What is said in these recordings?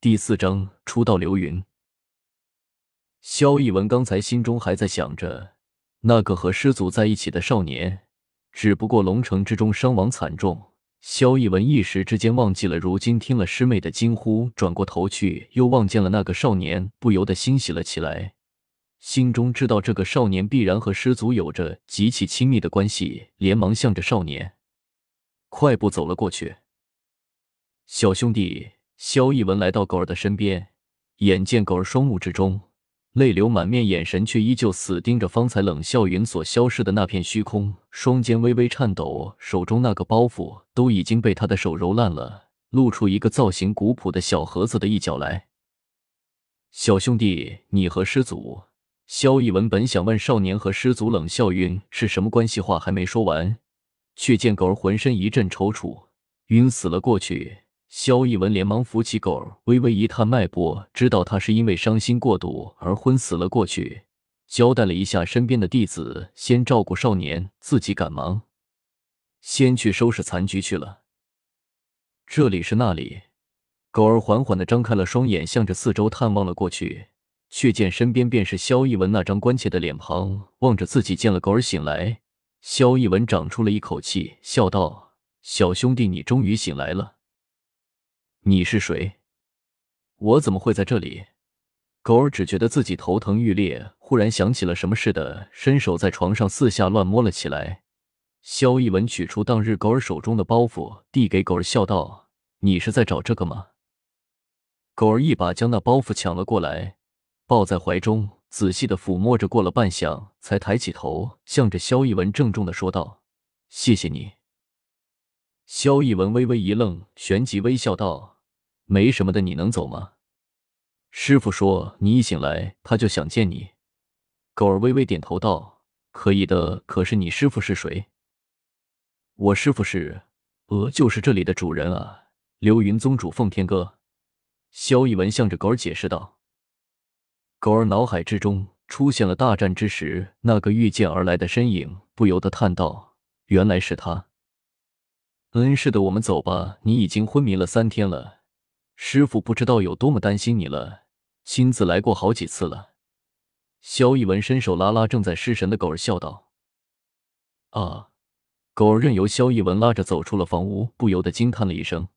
第四章初到流云。萧逸文刚才心中还在想着那个和师祖在一起的少年，只不过龙城之中伤亡惨重。萧逸文一时之间忘记了，如今听了师妹的惊呼，转过头去又望见了那个少年，不由得欣喜了起来，心中知道这个少年必然和师祖有着极其亲密的关系，连忙向着少年快步走了过去。小兄弟。萧逸文来到狗儿的身边，眼见狗儿双目之中泪流满面，眼神却依旧死盯着方才冷笑云所消失的那片虚空，双肩微微颤抖，手中那个包袱都已经被他的手揉烂了，露出一个造型古朴的小盒子的一角来。小兄弟，你和师祖……萧逸文本想问少年和师祖冷笑云是什么关系，话还没说完，却见狗儿浑身一阵抽搐，晕死了过去。萧逸文连忙扶起狗儿，微微一探脉搏，知道他是因为伤心过度而昏死了过去。交代了一下身边的弟子，先照顾少年，自己赶忙先去收拾残局去了。这里是那里？狗儿缓缓的张开了双眼，向着四周探望了过去，却见身边便是萧逸文那张关切的脸庞，望着自己。见了狗儿醒来，萧逸文长出了一口气，笑道：“小兄弟，你终于醒来了。”你是谁？我怎么会在这里？狗儿只觉得自己头疼欲裂，忽然想起了什么似的，伸手在床上四下乱摸了起来。萧逸文取出当日狗儿手中的包袱，递给狗儿，笑道：“你是在找这个吗？”狗儿一把将那包袱抢了过来，抱在怀中，仔细的抚摸着，过了半晌，才抬起头，向着萧逸文郑重的说道：“谢谢你。”萧逸文微微一愣，旋即微笑道。没什么的，你能走吗？师傅说你一醒来他就想见你。狗儿微微点头道：“可以的。可是你师傅是谁？”我师傅是，呃，就是这里的主人啊，流云宗主奉天哥。萧逸文向着狗儿解释道。狗儿脑海之中出现了大战之时那个御剑而来的身影，不由得叹道：“原来是他。”恩师的，我们走吧。你已经昏迷了三天了。师傅不知道有多么担心你了，亲自来过好几次了。萧逸文伸手拉拉正在失神的狗儿，笑道：“啊！”狗儿任由萧逸文拉着走出了房屋，不由得惊叹了一声。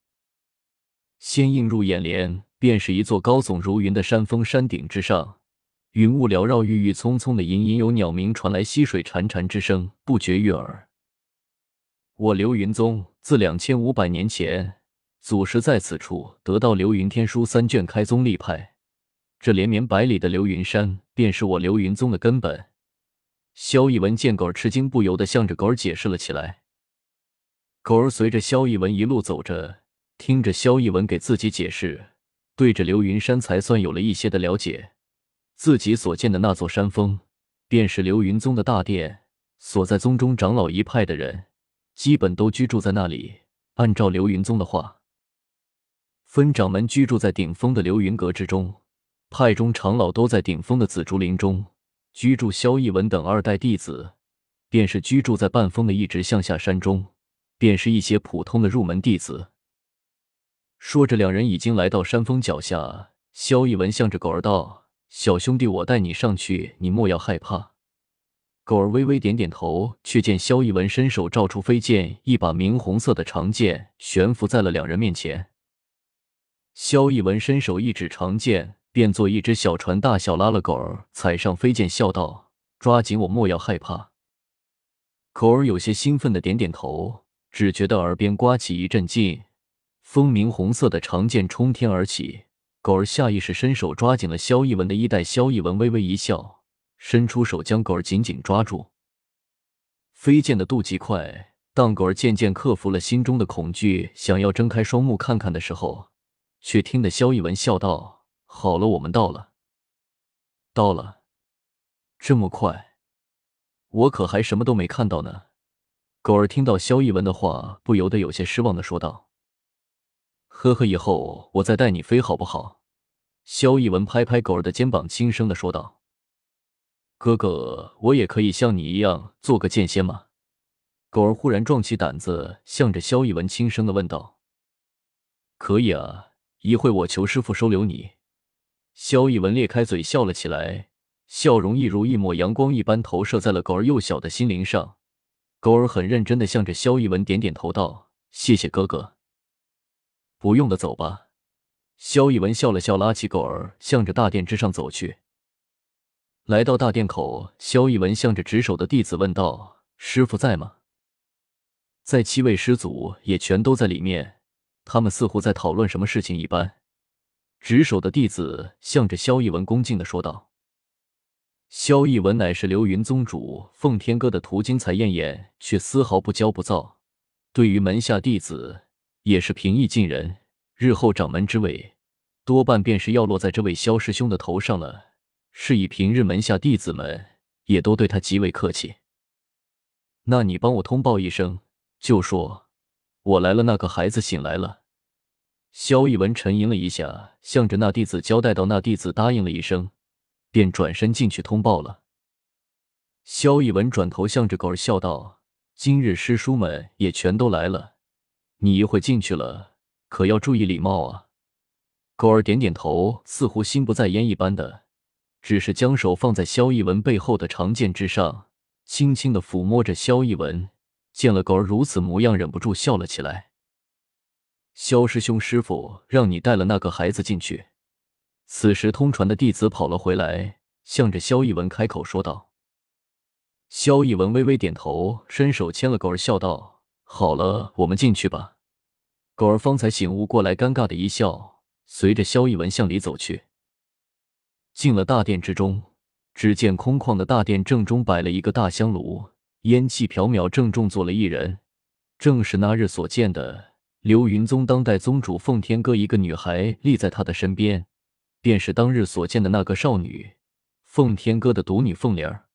先映入眼帘，便是一座高耸如云的山峰，山顶之上，云雾缭绕，郁郁葱葱的，隐隐有鸟鸣传来，溪水潺潺之声不绝于耳。我流云宗自两千五百年前。祖师在此处得到流云天书三卷，开宗立派。这连绵百里的流云山，便是我流云宗的根本。萧逸文见狗儿吃惊，不由得向着狗儿解释了起来。狗儿随着萧逸文一路走着，听着萧逸文给自己解释，对着流云山才算有了一些的了解。自己所见的那座山峰，便是流云宗的大殿，所在宗中长老一派的人，基本都居住在那里。按照流云宗的话。分掌门居住在顶峰的流云阁之中，派中长老都在顶峰的紫竹林中居住。萧逸文等二代弟子，便是居住在半峰的一直向下山中，便是一些普通的入门弟子。说着，两人已经来到山峰脚下。萧逸文向着狗儿道：“小兄弟，我带你上去，你莫要害怕。”狗儿微微点点头，却见萧逸文伸手照出飞剑，一把明红色的长剑悬浮在了两人面前。萧逸文伸手一指长剑，变作一只小船大小，拉了狗儿踩上飞剑，笑道：“抓紧我，莫要害怕。”狗儿有些兴奋的点点头，只觉得耳边刮起一阵劲，风明红色的长剑冲天而起，狗儿下意识伸手抓紧了萧逸文的衣带，萧逸文微微一笑，伸出手将狗儿紧紧抓住。飞剑的度极快，当狗儿渐渐克服了心中的恐惧，想要睁开双目看看的时候。却听得萧逸文笑道：“好了，我们到了，到了，这么快，我可还什么都没看到呢。”狗儿听到萧逸文的话，不由得有些失望的说道：“呵呵，以后我再带你飞好不好？”萧逸文拍拍狗儿的肩膀，轻声的说道：“哥哥，我也可以像你一样做个剑仙吗？”狗儿忽然壮起胆子，向着萧逸文轻声的问道：“可以啊。”一会我求师傅收留你。”萧逸文裂开嘴笑了起来，笑容一如一抹阳光一般投射在了狗儿幼小的心灵上。狗儿很认真的向着萧逸文点点头道：“谢谢哥哥。”不用的，走吧。萧逸文笑了笑，拉起狗儿，向着大殿之上走去。来到大殿口，萧逸文向着值守的弟子问道：“师傅在吗？”在七位师祖也全都在里面，他们似乎在讨论什么事情一般。值守的弟子向着萧逸文恭敬的说道：“萧逸文乃是流云宗主奉天哥的徒，精彩艳艳，却丝毫不骄不躁。对于门下弟子，也是平易近人。日后掌门之位，多半便是要落在这位萧师兄的头上了。是以平日门下弟子们也都对他极为客气。那你帮我通报一声，就说我来了，那个孩子醒来了。”萧逸文沉吟了一下，向着那弟子交代道：“那弟子答应了一声，便转身进去通报了。”萧逸文转头向着狗儿笑道：“今日师叔们也全都来了，你一会进去了，可要注意礼貌啊。”狗儿点点头，似乎心不在焉一般的，只是将手放在萧逸文背后的长剑之上，轻轻的抚摸着萧逸文。见了狗儿如此模样，忍不住笑了起来。萧师兄，师傅让你带了那个孩子进去。此时，通传的弟子跑了回来，向着萧逸文开口说道。萧逸文微微点头，伸手牵了狗儿，笑道：“好了，我们进去吧。”狗儿方才醒悟过来，尴尬的一笑，随着萧逸文向里走去。进了大殿之中，只见空旷的大殿正中摆了一个大香炉，烟气缥缈，正中坐了一人，正是那日所见的。流云宗当代宗主奉天歌，一个女孩立在他的身边，便是当日所见的那个少女，奉天歌的独女凤玲儿。